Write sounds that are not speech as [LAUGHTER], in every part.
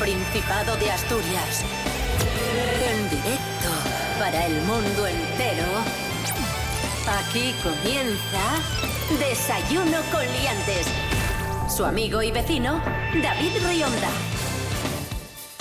Principado de Asturias. En directo para el mundo entero. Aquí comienza Desayuno con Liantes. Su amigo y vecino, David Rionda.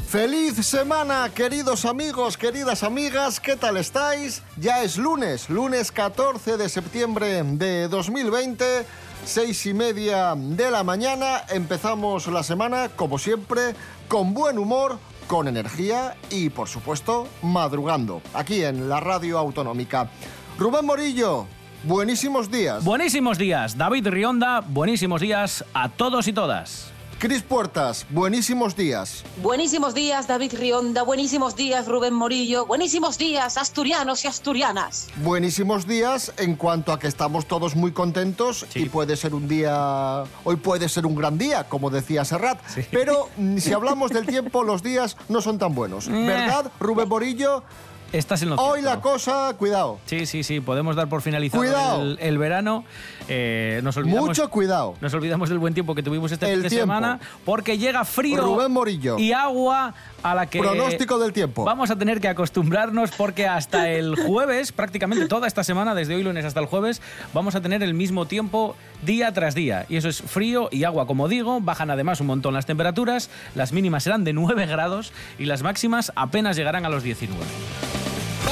Feliz semana, queridos amigos, queridas amigas, ¿qué tal estáis? Ya es lunes, lunes 14 de septiembre de 2020, seis y media de la mañana. Empezamos la semana, como siempre, con buen humor, con energía y, por supuesto, madrugando, aquí en la radio autonómica. Rubén Morillo, buenísimos días. Buenísimos días, David Rionda, buenísimos días a todos y todas. Cris Puertas, buenísimos días. Buenísimos días, David Rionda. Buenísimos días, Rubén Morillo. Buenísimos días, asturianos y asturianas. Buenísimos días en cuanto a que estamos todos muy contentos y puede ser un día, hoy puede ser un gran día, como decía Serrat, pero mm, si hablamos del tiempo, los días no son tan buenos. [LAUGHS] ¿Verdad, Rubén Morillo? Estás en lo Hoy cierto. la cosa, cuidado, Sí, sí, sí, podemos dar por finalizado Cuidado. el, el verano. Eh, nos olvidamos, mucho cuidado. Nos olvidamos del buen tiempo que tuvimos este El fin de tiempo. semana porque llega frío Rubén Morillo. y agua a la que Pronóstico del tiempo. vamos a tener que acostumbrarnos porque hasta el [LAUGHS] jueves, prácticamente toda esta semana, desde hoy lunes hasta el jueves, vamos a tener el mismo tiempo día tras día. Y eso es frío y agua, como digo. Bajan además un montón las temperaturas. Las mínimas serán de 9 grados y las máximas apenas llegarán a los 19.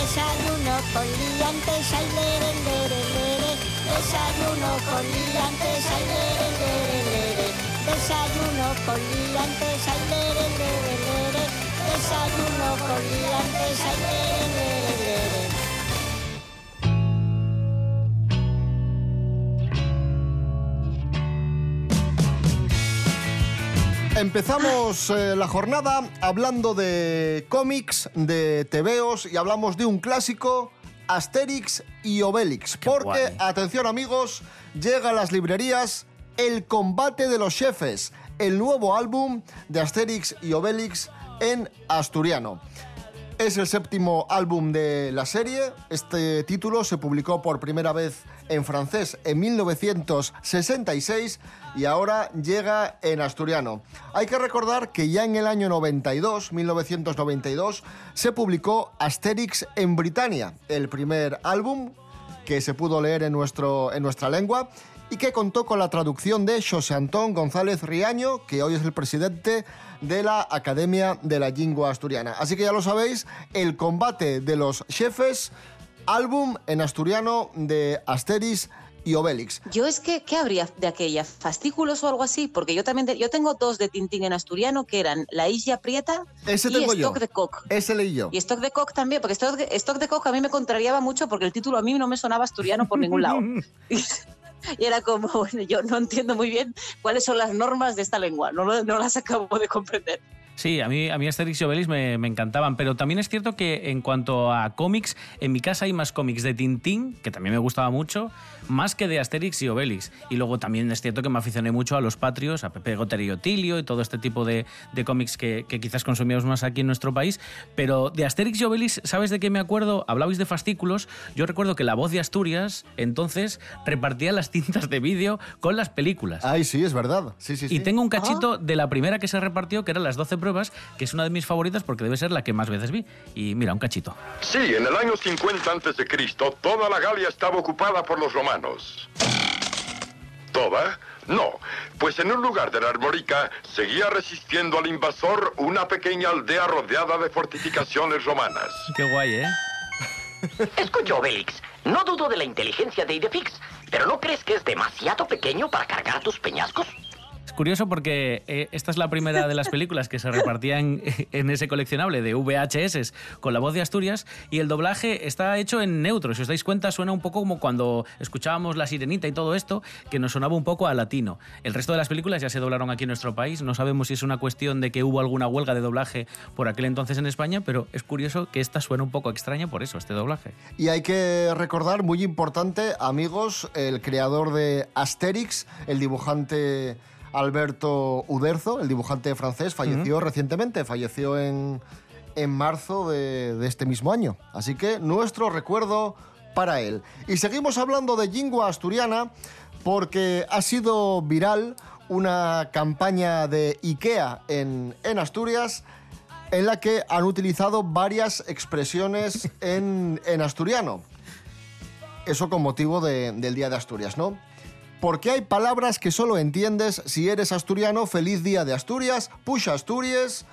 Desayuno con liantes, ay, lere, lere, lere. Desayuno con liantes, ay, lere, lere, lere. Desayuno con liantes, ay, lere, lere, lere. Desayuno con liantes, ay, lere, Empezamos eh, la jornada hablando de cómics, de tebeos y hablamos de un clásico, Asterix y Obelix. porque, guay. atención amigos, llega a las librerías El combate de los jefes, el nuevo álbum de Asterix y Obelix en asturiano. Es el séptimo álbum de la serie. Este título se publicó por primera vez en francés en 1966 y ahora llega en asturiano. Hay que recordar que ya en el año 92, 1992, se publicó Asterix en Britania, el primer álbum que se pudo leer en, nuestro, en nuestra lengua y que contó con la traducción de José Antón González Riaño, que hoy es el presidente de la Academia de la Lingua Asturiana. Así que ya lo sabéis, el combate de los jefes, álbum en asturiano de Asterix y Obelix. Yo es que, ¿qué habría de aquella? ¿Fascículos o algo así? Porque yo también, te- yo tengo dos de Tintín en asturiano que eran La Isla Prieta Ese y tengo yo. Stock de Cock. Ese leí yo. Y Stock de Cock también, porque Stock de, Stock de Cock a mí me contrariaba mucho porque el título a mí no me sonaba asturiano por ningún lado. [LAUGHS] [LAUGHS] Y, era como, bueno, yo no entiendo muy bien cuáles son las normas de esta lengua, no, no las acabo de comprender. Sí, a mí, a mí Asterix y Obelix me, me encantaban, pero también es cierto que en cuanto a cómics, en mi casa hay más cómics de Tintín, que también me gustaba mucho, más que de Asterix y Obelix. Y luego también es cierto que me aficioné mucho a los patrios, a Pepe Gotter y Otilio y todo este tipo de, de cómics que, que quizás consumíamos más aquí en nuestro país. Pero de Asterix y Obelix, ¿sabes de qué me acuerdo? Hablabais de fascículos. Yo recuerdo que la voz de Asturias entonces repartía las cintas de vídeo con las películas. Ay, sí, es verdad. Sí, sí, sí. Y tengo un cachito de la primera que se repartió, que eran las 12 pruebas, que es una de mis favoritas porque debe ser la que más veces vi. Y mira, un cachito. Sí, en el año 50 antes de Cristo, toda la Galia estaba ocupada por los romanos. ¿Toda? No, pues en un lugar de la Armórica seguía resistiendo al invasor una pequeña aldea rodeada de fortificaciones romanas. Qué guay, ¿eh? Escucha, Obelix, no dudo de la inteligencia de Idefix, pero ¿no crees que es demasiado pequeño para cargar tus peñascos? Curioso porque eh, esta es la primera de las películas que se repartían [LAUGHS] en ese coleccionable de VHS con la voz de Asturias y el doblaje está hecho en neutro. Si os dais cuenta, suena un poco como cuando escuchábamos La Sirenita y todo esto, que nos sonaba un poco a latino. El resto de las películas ya se doblaron aquí en nuestro país. No sabemos si es una cuestión de que hubo alguna huelga de doblaje por aquel entonces en España, pero es curioso que esta suena un poco extraña por eso, este doblaje. Y hay que recordar, muy importante, amigos, el creador de Asterix, el dibujante Alberto Uderzo, el dibujante francés, falleció recientemente, falleció en, en marzo de, de este mismo año. Así que nuestro recuerdo para él. Y seguimos hablando de lingua asturiana porque ha sido viral una campaña de IKEA en, en Asturias en la que han utilizado varias expresiones [LAUGHS] en, en asturiano. Eso con motivo de- del Día de Asturias, ¿no? Porque hay palabras que solo entiendes si eres asturiano. Feliz Día de Asturias, Push Asturias.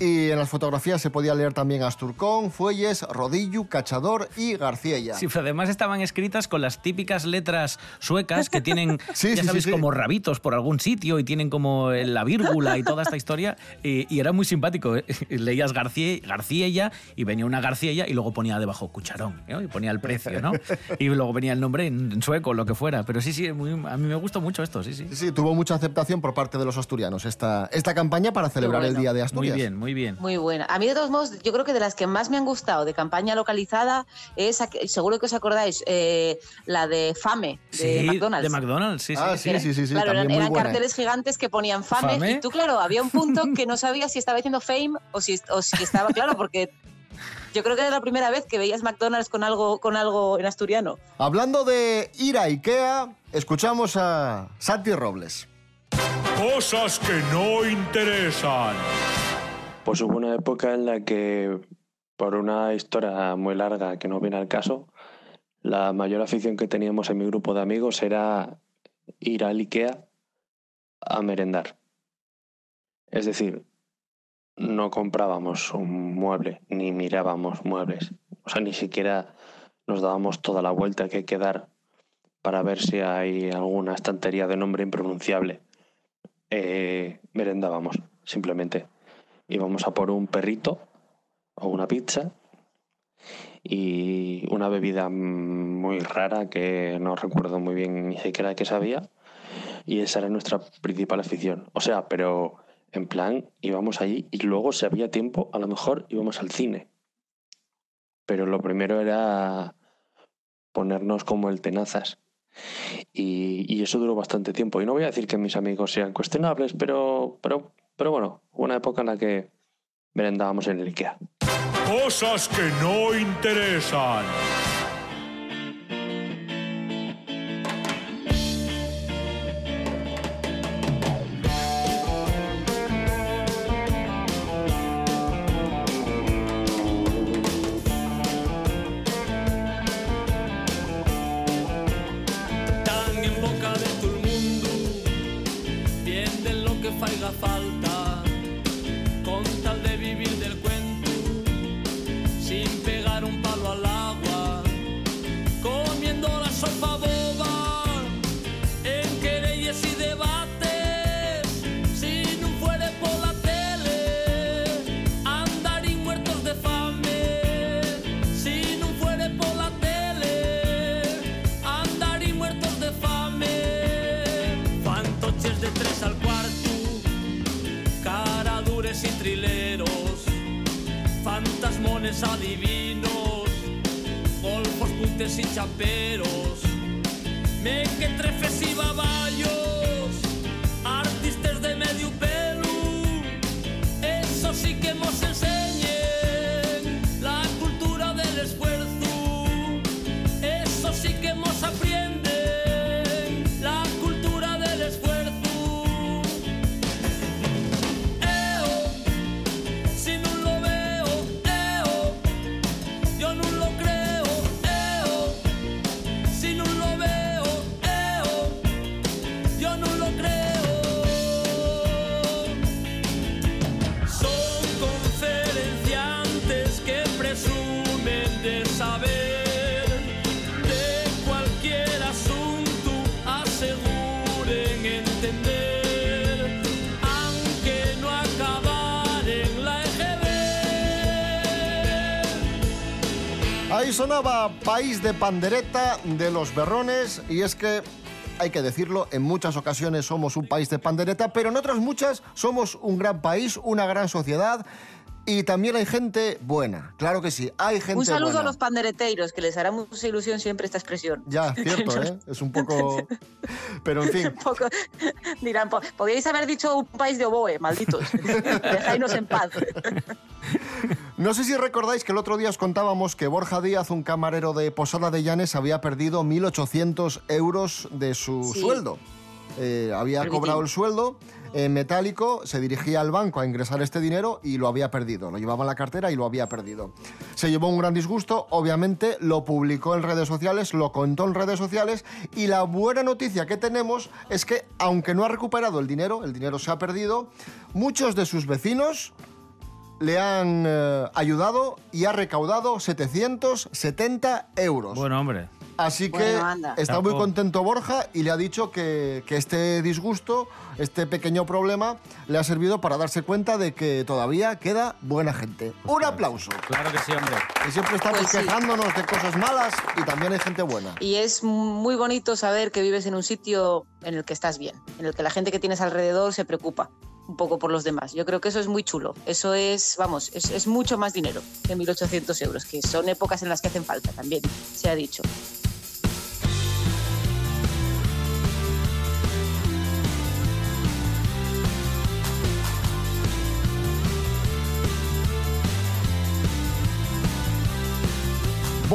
Y en las fotografías se podía leer también Asturcón, Fuelles, Rodillo, Cachador y Garciella. Sí, pero además estaban escritas con las típicas letras suecas que tienen, [LAUGHS] Sí, ya sí, sí. como rabitos por algún sitio y tienen como la vírgula y toda esta historia. Y, y era muy simpático. ¿eh? Leías García, Garciella y venía una Garciella y luego ponía debajo cucharón ¿no? y ponía el precio, ¿no? Y luego venía el nombre en, sueco, lo que fuera. Pero sí, sí, muy- a mí me gustó mucho esto, sí, sí. Sí, tuvo mucha aceptación por parte de los asturianos esta, esta campaña para celebrar el. Día de Muy Asturias. bien, muy bien. Muy buena. A mí, de todos modos, yo creo que de las que más me han gustado de campaña localizada es, seguro que os acordáis, eh, la de Fame, de Sí, McDonald's. De McDonald's, sí, Ah, sí. sí, sí, sí, sí, claro, eran, muy eran buena. carteles gigantes que ponían fame, Fame. y tú, claro, había un punto que no sabías si estaba diciendo fame o si, o si estaba claro, porque yo creo que era la primera vez que veías McDonald's con algo, con algo en asturiano. Hablando de ir a IKEA, escuchamos a Santi Robles. Cosas que no interesan. Pues hubo una época en la que, por una historia muy larga que no viene al caso, la mayor afición que teníamos en mi grupo de amigos era ir al IKEA a merendar. Es decir, no comprábamos un mueble, ni mirábamos muebles. O sea, ni siquiera nos dábamos toda la vuelta que hay que dar para ver si hay alguna estantería de nombre impronunciable. Eh, merendábamos, simplemente íbamos a por un perrito o una pizza y una bebida muy rara que no recuerdo muy bien ni siquiera qué sabía y esa era nuestra principal afición. O sea, pero en plan íbamos allí y luego si había tiempo a lo mejor íbamos al cine. Pero lo primero era ponernos como el tenazas. Y, y eso duró bastante tiempo. Y no voy a decir que mis amigos sean cuestionables, pero, pero, pero bueno, una época en la que merendábamos en el IKEA. Cosas que no interesan. Fantoches de tres al cuarto, caradures y trileros, fantasmones adivinos, golfos, puntes y chaperos, mequetrefes Ahí sonaba País de Pandereta de los Berrones y es que hay que decirlo, en muchas ocasiones somos un país de pandereta, pero en otras muchas somos un gran país, una gran sociedad y también hay gente buena. Claro que sí, hay gente Un saludo buena. a los pandereteiros, que les hará mucha ilusión siempre esta expresión. Ya, cierto, ¿eh? Es un poco... [LAUGHS] Pero en fin, Un poco- dirán, "Po- podríais haber dicho un país de oboe, malditos. [LAUGHS] Dejadnos en paz. no sé si recordáis que el otro día os contábamos que Borja Díaz, un camarero de Posada de Llanes, había perdido 1.800 euros de su Sí. sueldo. eh, había cobrado el sueldo en metálico, se dirigía al banco a ingresar este dinero y lo había perdido. Lo llevaba en la cartera y lo había perdido. Se llevó un gran disgusto, obviamente lo publicó en redes sociales, lo contó en redes sociales y la buena noticia que tenemos es que aunque no ha recuperado el dinero, el dinero se ha perdido, muchos de sus vecinos le han eh, ayudado y ha recaudado 770 euros. Bueno, hombre. Así que Bueno, anda. está muy contento Borja y le ha dicho que, que este disgusto, este pequeño problema, le ha servido para darse cuenta de que todavía queda buena gente. Un aplauso. Claro que sí, hombre. Que siempre estamos Pues sí. quejándonos de cosas malas y también hay gente buena. Y es muy bonito saber que vives en un sitio en el que estás bien, en el que la gente que tienes alrededor se preocupa un poco por los demás. Yo creo que eso es muy chulo. Eso es, vamos, es, es mucho más dinero que 1.800 euros, que son épocas en las que hacen falta también, se ha dicho.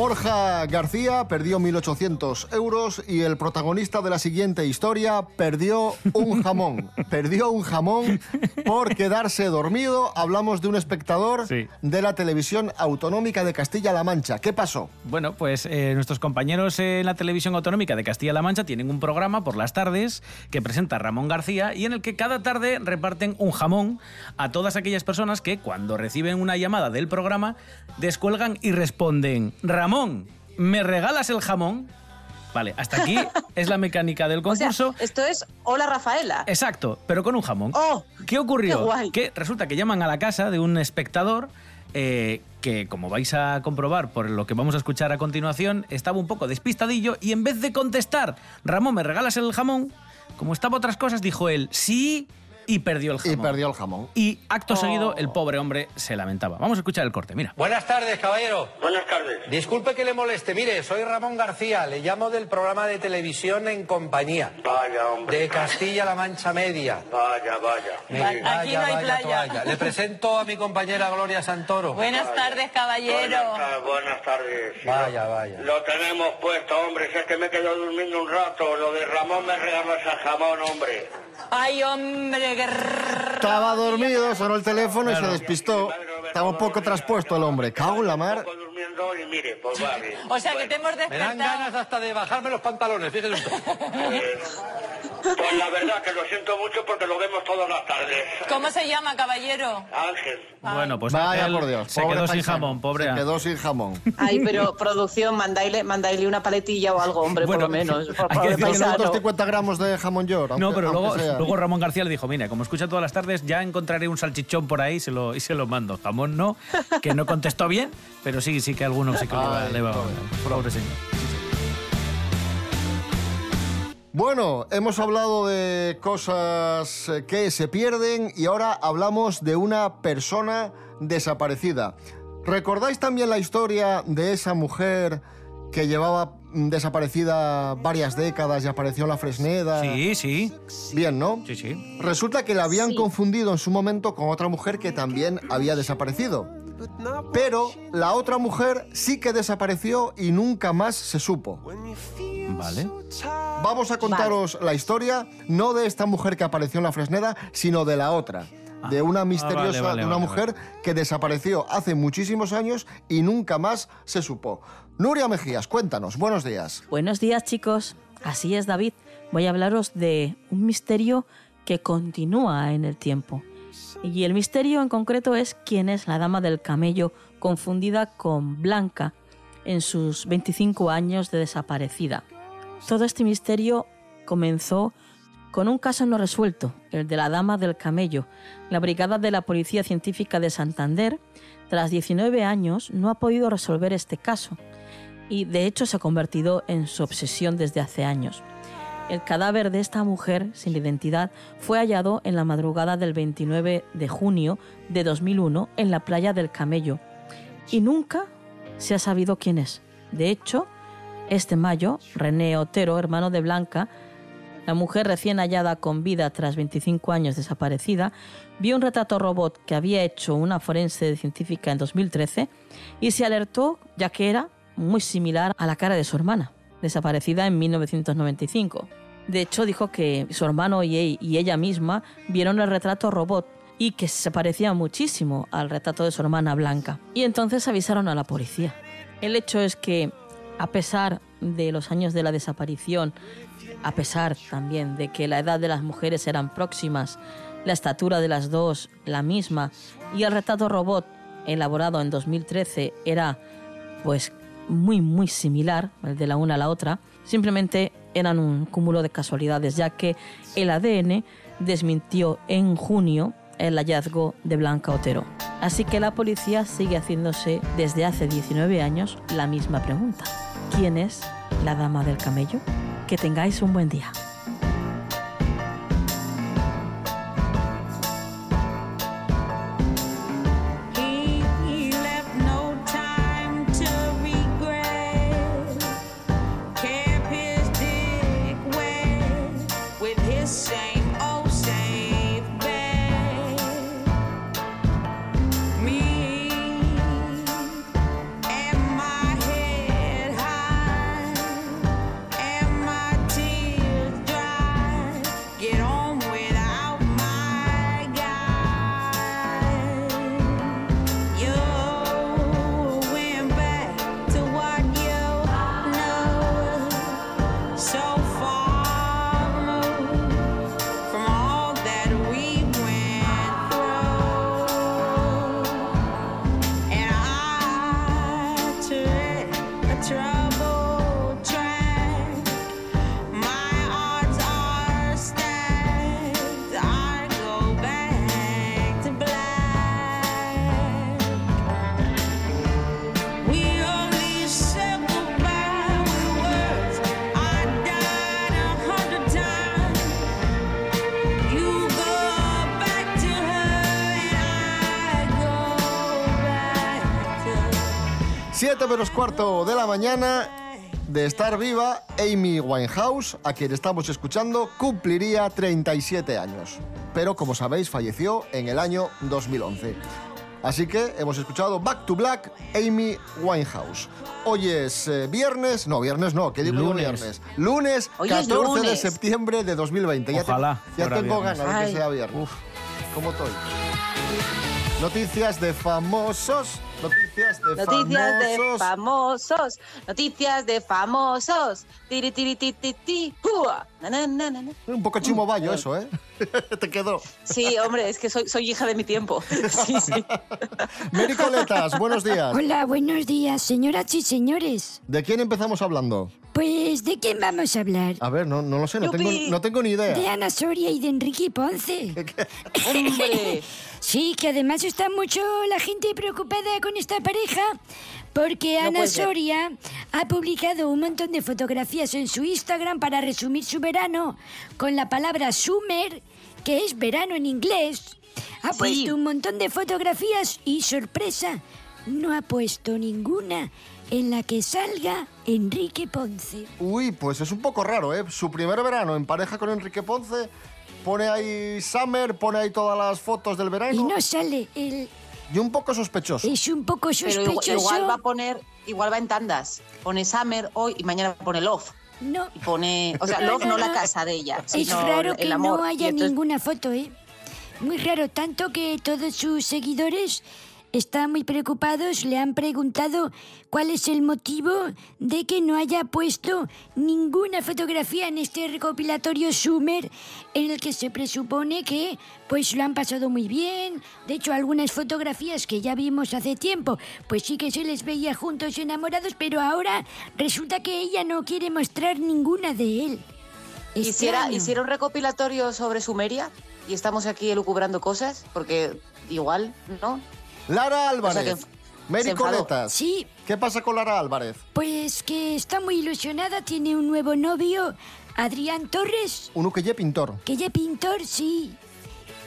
Borja García perdió 1.800 euros y el protagonista de la siguiente historia perdió un [LAUGHS] jamón. perdió un jamón por quedarse dormido. Hablamos de un espectador Sí. de la televisión autonómica de Castilla-La Mancha. ¿Qué pasó? Bueno, pues eh, nuestros compañeros en la televisión autonómica de Castilla-La Mancha tienen un programa por las tardes que presenta Ramón García y en el que cada tarde reparten un jamón a todas aquellas personas que cuando reciben una llamada del programa descuelgan y responden, Ramón, ¿me regalas el jamón? Vale, hasta aquí [LAUGHS] es la mecánica del O sea, concurso. esto es Hola Rafaela. Exacto, pero con un jamón. ¡Oh! ¿Qué ocurrió? ¡Qué guay! Que resulta que llaman a la casa de un espectador eh, que, como vais a comprobar por lo que vamos a escuchar a continuación, estaba un poco despistadillo y en vez de contestar, Ramón, ¿me regalas el jamón? Como estaba otras cosas, dijo él, sí, y perdió el Y jamón. perdió el jamón. Y acto Oh. seguido, el pobre hombre se lamentaba. Vamos a escuchar el corte, mira. Buenas tardes, caballero. Buenas tardes. Disculpe que le moleste. Mire, soy Ramón García. Le llamo del programa de televisión En Compañía. Vaya, hombre. De Castilla-La Mancha Media. Vaya, vaya. Mire, Aquí no hay vaya, playa. toalla. Le presento a mi compañera Gloria Santoro. Buenas tardes, caballero. Buenas, tar- buenas tardes. Vaya, lo- vaya. Lo tenemos puesto, hombre. Si es que me he quedado durmiendo un rato. Lo de Ramón me regaló ese jamón, hombre. Ay, hombre, Estaba dormido, sonó el teléfono y se despistó. Estaba un poco traspuesto el hombre. Cago en la mar. Mire, pues vale. O sea que te hemos Me dan despertado. ganas hasta de bajarme los pantalones, fíjese usted. Pues, pues la verdad que lo siento mucho porque lo vemos todas las tardes. ¿Cómo se llama, caballero? Ángel. Bueno, pues Vaya por Dios. se pobre quedó sin jamón, pobre Se Ángel. quedó sin jamón. Ay, pero producción, mandaile, mandaile una paletilla o algo, hombre, Bueno, por lo menos. Por hay que decir que paisano. 250 gramos de jamón york. No, pero luego, sea. luego Ramón García le dijo, mira, como escucha todas las tardes, ya encontraré un salchichón por ahí y se lo, y se lo mando. Jamón no, que no contestó bien, pero sí, sí que alguno sí que le va, Ay, le va- pobre. pobre señor. Bueno, hemos hablado de cosas eh, que se pierden y ahora hablamos de una persona desaparecida. ¿Recordáis también la historia de esa mujer que llevaba desaparecida varias décadas y apareció en la Fresneda? Sí, sí, Bien, ¿no? sí, sí. Resulta que la habían Sí. confundido en su momento con otra mujer que también había desaparecido. Pero la otra mujer sí que desapareció y nunca más se supo. Vale. Vamos a contaros la historia, no de esta mujer que apareció en la Fresneda, sino de la otra. De una misteriosa, Ah, vale, de una vale, mujer que desapareció hace muchísimos años y nunca más se supo. Nuria Mejías, cuéntanos, buenos días. Buenos días chicos, así es David. Voy a hablaros de un misterio que continúa en el tiempo. Y el misterio en concreto es quién es la dama del camello confundida con Blanca en sus 25 años de desaparecida. Todo este misterio comenzó con un caso no resuelto, el de la dama del camello. La brigada de la Policía Científica de Santander, tras 19 años, no ha podido resolver este caso y de hecho se ha convertido en su obsesión desde hace años. El cadáver de esta mujer sin identidad fue hallado en la madrugada del 29 de junio de 2001 en la playa del Camello y nunca se ha sabido quién es. De hecho, este mayo, René Otero, hermano de Blanca, la mujer recién hallada con vida tras 25 años desaparecida, vio un retrato robot que había hecho una forense científica en 2013 y se alertó ya que era muy similar a la cara de su hermana, desaparecida en 1995. De hecho, dijo que su hermano y ella misma vieron el retrato robot y que se parecía muchísimo al retrato de su hermana Blanca. Y entonces avisaron a la policía. El hecho es que, a pesar de los años de la desaparición, a pesar también de que la edad de las mujeres eran próximas, la estatura de las dos la misma y el retrato robot elaborado en 2013 era pues muy muy similar de la una a la otra, simplemente eran un cúmulo de casualidades ya que el ADN desmintió en junio el hallazgo de Blanca Otero. Así que la policía sigue haciéndose desde hace 19 años la misma pregunta. ¿Quién es la dama del camello? Que tengáis un buen día. 7 menos cuarto de la mañana de estar viva, Amy Winehouse, a quien estamos escuchando, cumpliría 37 años. Pero como sabéis, falleció en el año 2011. Así que hemos escuchado Back to Black, Amy Winehouse. Hoy es eh, viernes, no, viernes no, ¿qué digo Lunes. viernes? Lunes Hoy es 14 de lunes. septiembre de 2020. Ya te- Ojalá Ya, tengo viernes. ganas de que sea viernes. ¿Cómo estoy? Noticias de famosos. Noticias de Noticias de famosos. famosos, noticias de famosos. Tiri, tiri, ti, ti, ti, ¡Hua! Na, na, na. Un poco chimoballo eso, ¿eh? [LAUGHS] Te quedó. Sí, hombre, es que soy, soy hija de mi tiempo. [LAUGHS] Sí, sí. Mary Coletas, buenos días. Hola, buenos días, señoras y señores. ¿De quién empezamos hablando? Pues, ¿de quién vamos a hablar? A ver, no, no lo sé, no tengo, no tengo ni De idea. Ana Soria y de Enrique Ponce. [LAUGHS] Hombre, Sí, que además está mucho la gente preocupada con esta pareja porque No Ana. Soria ha publicado un montón de fotografías en su Instagram para resumir su verano con la palabra summer, que es verano en inglés. Ha Sí. puesto un montón de fotografías y sorpresa, no ha puesto ninguna en la que salga Enrique Ponce. Uy, pues es un poco raro, ¿eh? Su primer verano en pareja con Enrique Ponce. Pone ahí Summer, pone ahí todas las fotos del Y verano. no sale el... Y un poco sospechoso. Es un poco pero sospechoso. igual, igual va a poner, igual va en tandas. Pone Summer hoy y mañana pone Love. No, Y pone, o sea, Love no, no la casa de ella, Es sino raro el que amor. no haya entonces- ninguna foto, ¿eh? Muy raro, tanto que todos sus seguidores están muy preocupados, le han preguntado cuál es el motivo de que no haya puesto ninguna fotografía en este recopilatorio Summer en el que se presupone que pues lo han pasado muy bien. De hecho, algunas fotografías que ya vimos hace tiempo, pues sí que se les veía juntos enamorados, pero ahora resulta que ella no quiere mostrar ninguna de él. Hiciera, hiciera un recopilatorio sobre Sumeria y estamos aquí elucubrando cosas, porque igual, ¿no? Lara Álvarez. O sea que Mary. Coletas. Sí, ¿Qué pasa con Lara Álvarez? Pues que está muy ilusionada, tiene un nuevo novio, Adrián Torres, Un uqueye pintor. que ya pintor, sí.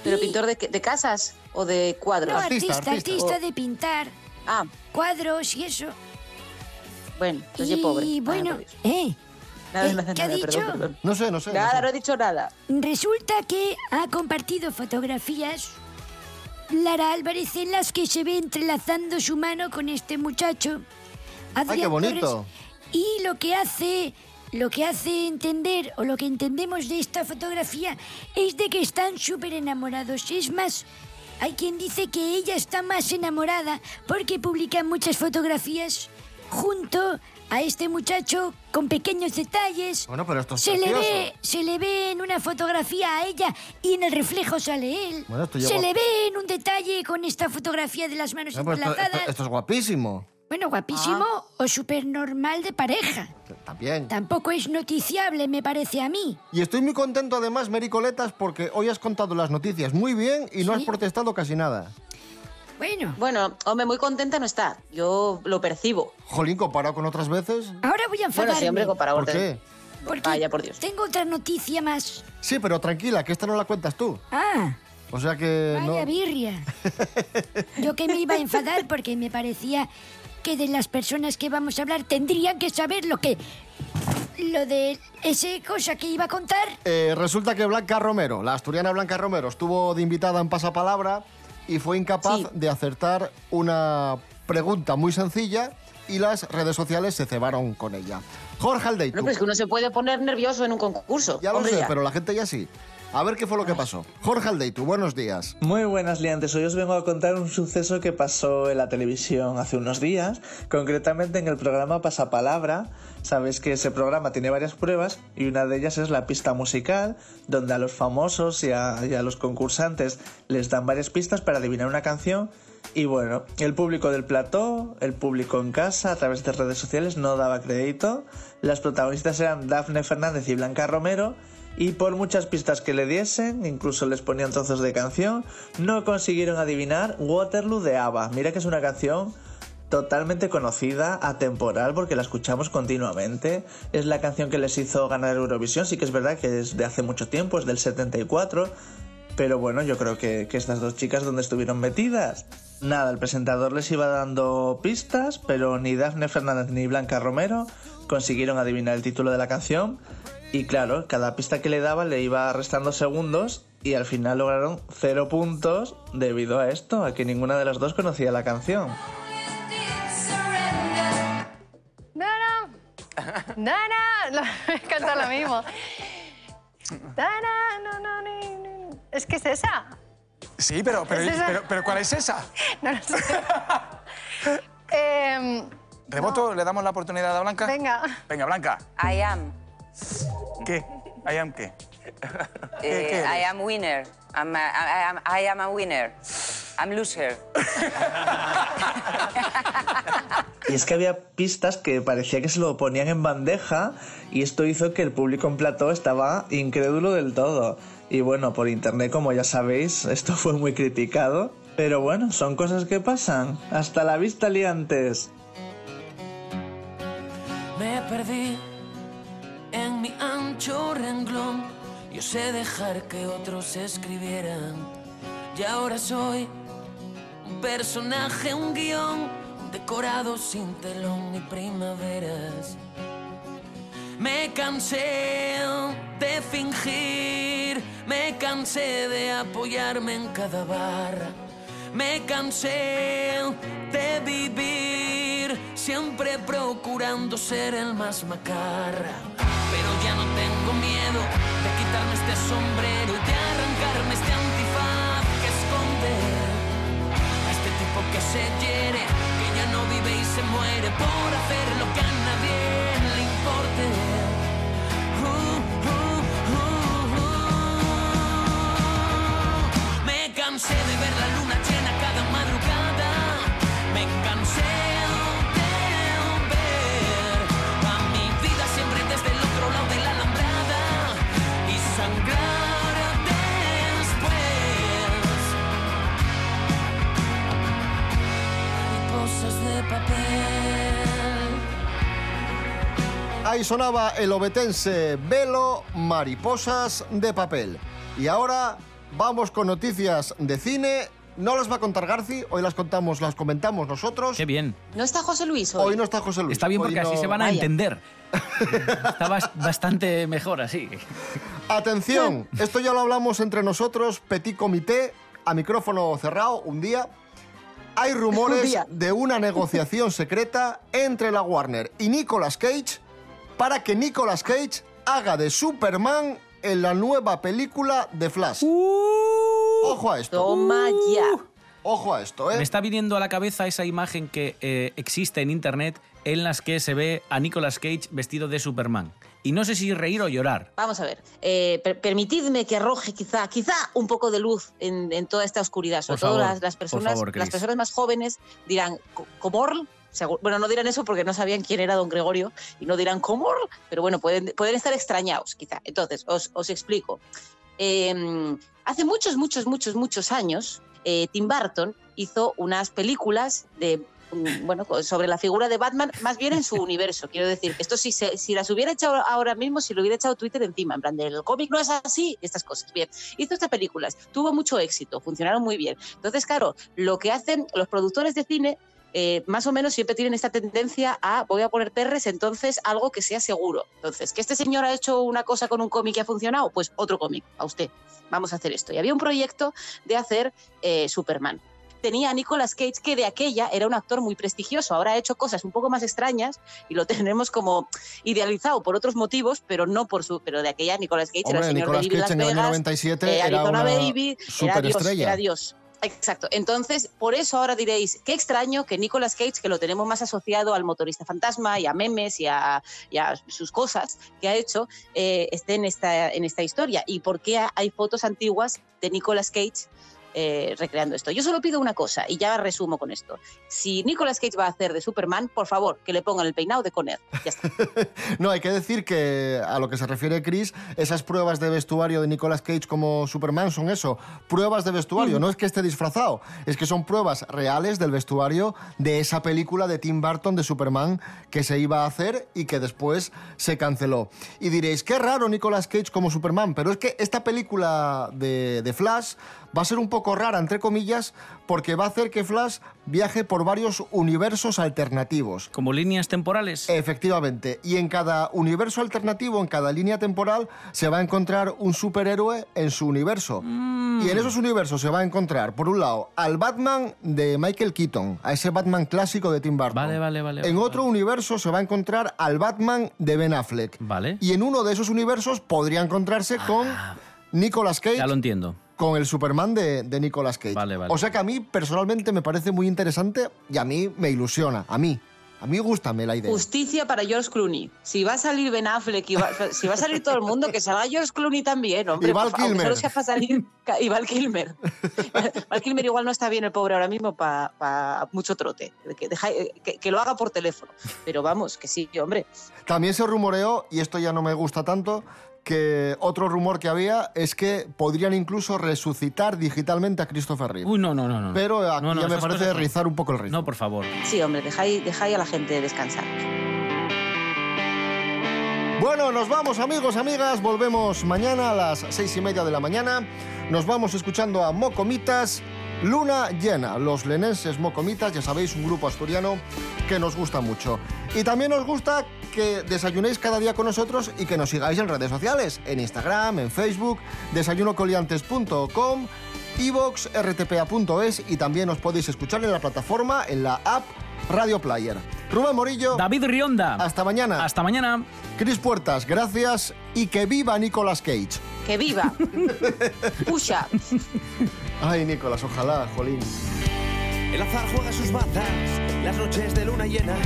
¿Pero Y- pintor de, casas o de cuadros? No, Artista, artista, artista, artista. de pintar, Ah, cuadros y eso. bueno, entonces y pobre. Ah, bueno, eh, Nada, ¿eh? nada, ¿qué ha dicho? perdón, perdón. No sé, no sé. no Nada, sé. no he dicho nada. resulta que ha compartido fotografías Lara Álvarez en las que se ve entrelazando su mano con este muchacho. Ay, qué bonito. Torres, y lo que hace lo que hace entender o lo que entendemos de esta fotografía es de que están súper enamorados. Es más, hay quien dice que ella está más enamorada porque publica muchas fotografías junto a este muchacho con pequeños detalles. Bueno, pero esto es Se le, ve, se le ve en una fotografía a ella y en el reflejo sale él. Bueno, esto se lleva- le ve en un detalle con esta fotografía de las manos pues esto, entrelazadas. esto- esto es guapísimo. Bueno, guapísimo Ah. o súper normal de pareja. También. Tampoco es noticiable, me parece a mí. Y estoy muy contento además, Mary Coletas, porque hoy has contado las noticias muy bien y no has protestado casi nada. Bueno. Bueno, hombre, muy contenta no está. Yo lo percibo. Jolín, comparado con otras veces. Ahora voy a enfadarme. Bueno, sí, hombre, comparado ¿Por qué? Porque Vaya, por Dios. tengo otra noticia más. Sí, pero tranquila, que esta no la cuentas tú. Ah, O sea que vaya no... birria. [LAUGHS] Yo que me iba a enfadar porque me parecía que de las personas que vamos a hablar tendrían que saber lo que... Lo de ese cosa que iba a contar. Eh, resulta que Blanca Romero, la asturiana Blanca Romero, estuvo de invitada en Pasapalabra y fue incapaz de acertar una pregunta muy sencilla y las redes sociales se cebaron con ella. Jorge Aldeitu. No, pero es que uno se puede poner nervioso en un concurso. Ya lo Hombre, sé, ya. pero la gente ya sí. A ver qué fue lo que pasó. Jorge Aldeitu, buenos días. Muy buenas liantes, hoy os vengo a contar un suceso que pasó en la televisión hace unos días, concretamente en el programa Pasapalabra. Sabéis que ese programa tiene varias pruebas y una de ellas es la pista musical, donde a los famosos y a, y a los concursantes les dan varias pistas para adivinar una canción. Y bueno, el público del plató, el público en casa, a través de redes sociales, no daba crédito. Las protagonistas eran Dafne Fernández y Blanca Romero, y por muchas pistas que le diesen, incluso les ponían trozos de canción, no consiguieron adivinar Waterloo de ABBA. Mira que es una canción totalmente conocida, atemporal, porque la escuchamos continuamente. Es la canción que les hizo ganar Eurovisión, sí que es verdad que es de hace mucho tiempo, es del 74. Pero bueno, yo creo que, que estas dos chicas donde estuvieron metidas. Nada, el presentador les iba dando pistas, pero ni Dafne Fernández ni Blanca Romero consiguieron adivinar el título de la canción. Y claro, cada pista que le daba le iba restando segundos y al final lograron cero puntos debido a esto, a que ninguna de las dos conocía la canción. Dana. Dana. No, [LAUGHS] me canta lo mismo. Dana, no, no, ni, ni. Es que es esa. Sí, pero, pero, ¿Es esa? pero, pero ¿cuál es esa? [LAUGHS] No lo sé. [LAUGHS] Em, ¿Reboto? ¿Le damos la oportunidad a Blanca? venga. Venga, Blanca. I am. ¿Qué? ¿I am qué? Eh, qué I am winner. I'm a- I, am, I am a winner. I'm loser. Y es que había pistas que parecía que se lo ponían en bandeja y esto hizo que el público en plató estaba incrédulo del todo. Y bueno, por internet, como ya sabéis, [LAUGHS] esto fue muy criticado. Pero bueno, son cosas que pasan. Hasta la vista, liantes. Me perdí mi ancho renglón. Yo sé dejar que otros escribieran. Y ahora soy un personaje, un guion, decorado sin telón ni primaveras. Me cansé de fingir, me cansé de apoyarme en cada barra. Me cansé de vivir, siempre procurando ser el más macarra. Este sombrero y de arrancarme este antifaz que esconde a este tipo que se hiere, que ya no vive y se muere por hacer lo que a nadie le importe. Uh, uh, uh. Me cansé de ver la luna llena cada madrugada. Me cansé Ahí sonaba el obetense Velo, mariposas de papel. Y ahora vamos con noticias de cine. No las va a contar Garci, hoy las contamos, las comentamos nosotros. Qué bien. ¿No está José Luis hoy? Hoy no está José Luis. Está bien hoy porque así se van a Vaya. entender. [LAUGHS] Está bas- bastante mejor así. Atención, [LAUGHS] esto ya lo hablamos entre nosotros, petit comité, a micrófono cerrado, un día. Hay [LAUGHS] Un rumores día. de una negociación secreta entre la Warner y Nicolas Cage para que Nicolas Cage haga de Superman en la nueva película de Flash. Ojo a esto. Toma ya. Ojo a esto, ¿eh? Me está viniendo a la cabeza esa imagen que eh, existe en internet en las que se ve a Nicolas Cage vestido de Superman. Y no sé si reír o llorar. Vamos a ver, eh, per- permitidme que arroje quizá, quizá un poco de luz en, en toda esta oscuridad. Sobre Por todo favor, las, las por personas, favor, las personas más jóvenes dirán, "Co- ¿Comorl? Segu- Bueno, no dirán eso porque no sabían quién era don Gregorio y no dirán Comorl, pero bueno, pueden, pueden estar extrañados quizá. Entonces, os, os explico. Eh, hace muchos, muchos, muchos, muchos años, eh, Tim Burton hizo unas películas de mm, bueno, sobre la figura de Batman, más bien en su [LAUGHS] universo. Quiero decir, esto si, se- si las hubiera echado ahora mismo, si lo hubiera echado Twitter encima, en plan, del cómic no es así, estas cosas. Bien, hizo estas películas, tuvo mucho éxito, funcionaron muy bien. Entonces, claro, lo que hacen los productores de cine eh, más o menos siempre tienen esta tendencia a voy a poner perres, entonces algo que sea seguro. Entonces, que este señor ha hecho una cosa con un cómic y ha funcionado, pues otro cómic, a usted. Vamos a hacer esto. Y había un proyecto de hacer eh, Superman. Tenía a Nicolas Cage, que de aquella era un actor muy prestigioso. Ahora ha hecho cosas un poco más extrañas y lo [LAUGHS] tenemos como idealizado por otros motivos, pero no por su. Pero de aquella Nicolas Cage era Hombre, el señor Nicolas de Cage en el año Vegas, 97 eh, era Arizona una Baby, era Dios, superestrella. era Dios. Exacto. Entonces, por eso ahora diréis, qué extraño que Nicolas Cage, que lo tenemos más asociado al motorista fantasma y a memes y a, sus cosas que ha hecho, eh, esté en esta, en esta historia. ¿Y por qué hay fotos antiguas de Nicolas Cage eh, recreando esto? Yo solo pido una cosa y ya resumo con esto. Si Nicolas Cage va a hacer de Superman, por favor, que le pongan el peinado de Conner. Ya está. [LAUGHS] No, hay que decir que a lo que se refiere Chris, esas pruebas de vestuario de Nicolas Cage como Superman son eso, pruebas de vestuario, no es que esté disfrazado, es que son pruebas reales del vestuario de esa película de Tim Burton de Superman que se iba a hacer y que después se canceló. Y diréis, qué raro Nicolas Cage como Superman, pero es que esta película de, de Flash va a ser un poco rara, entre comillas, porque va a hacer que Flash viaje por varios universos alternativos. ¿Como líneas temporales? Efectivamente. Y en cada universo alternativo, en cada línea temporal, se va a encontrar un superhéroe en su universo. Y en esos universos se va a encontrar, por un lado, al Batman de Michael Keaton, a ese Batman clásico de Tim Burton. Vale, vale, vale. En vale, otro universo se va a encontrar al Batman de Ben Affleck. Vale. Y en uno de esos universos podría encontrarse con Nicolas Cage Ya lo entiendo. con el Superman de, de Nicolas Cage. Vale, vale. O sea que a mí personalmente me parece muy interesante y a mí me ilusiona. A mí. A mí gustame la idea. Justicia para George Clooney. Si va a salir Ben Affleck, y va- [LAUGHS] si va a salir todo el mundo, que salga George Clooney también, hombre. Y Val Kilmer. solo sea para salir. Y Val Kilmer. [LAUGHS] Val Kilmer igual no está bien el pobre ahora mismo para mucho trote. Que, deja- que- que lo haga por teléfono. Pero vamos, que sí, hombre. También se rumoreó, y esto ya no me gusta tanto, que otro rumor que había es que podrían incluso resucitar digitalmente a Christopher Reeve. Uy, no, no, no. no. Pero aquí No, no, ya me parece cosas rizar un poco el ritmo. No, por favor. Sí, hombre, dejáis, dejáis a la gente descansar. Bueno, nos vamos amigos, amigas, volvemos mañana a las seis y media de la mañana. Nos vamos escuchando a Mocomitas, Luna Llena, los lenenses Mocomitas, ya sabéis, un grupo asturiano que nos gusta mucho. Y también nos gusta que desayunéis cada día con nosotros y que nos sigáis en redes sociales, en Instagram, en Facebook, desayunocoliantes.com, iVox, rtpa.es y también os podéis escuchar en la plataforma, en la app Radio Player. Rubén Morillo. David Rionda. Hasta mañana. Hasta mañana. Cris Puertas, gracias y que viva Nicolas Cage. ¡Que viva! [LAUGHS] ¡Pucha! Ay, Nicolas, ojalá, jolín. El azar juega sus bazas, las noches de luna llena,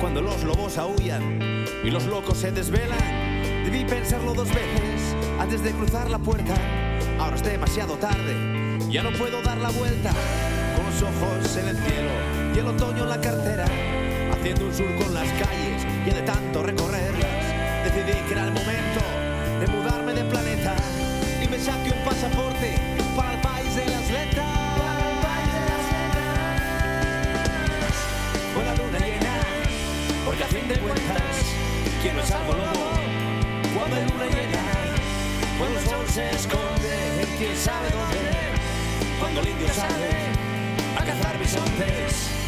cuando los lobos aullan y los locos se desvelan. Debí pensarlo dos veces antes de cruzar la puerta. Ahora es demasiado tarde, ya no puedo dar la vuelta. Con los ojos en el cielo y el otoño en la cartera, haciendo un surco en las calles y de tanto recorrerlas, decidí que era el momento de mudarme de planeta y me saqué un pasaporte ¿quién no es algo lobo? Cuando hay luna llena, cuando el sol se esconde, quién sabe dónde, cuando el indio sale a cazar bisontes.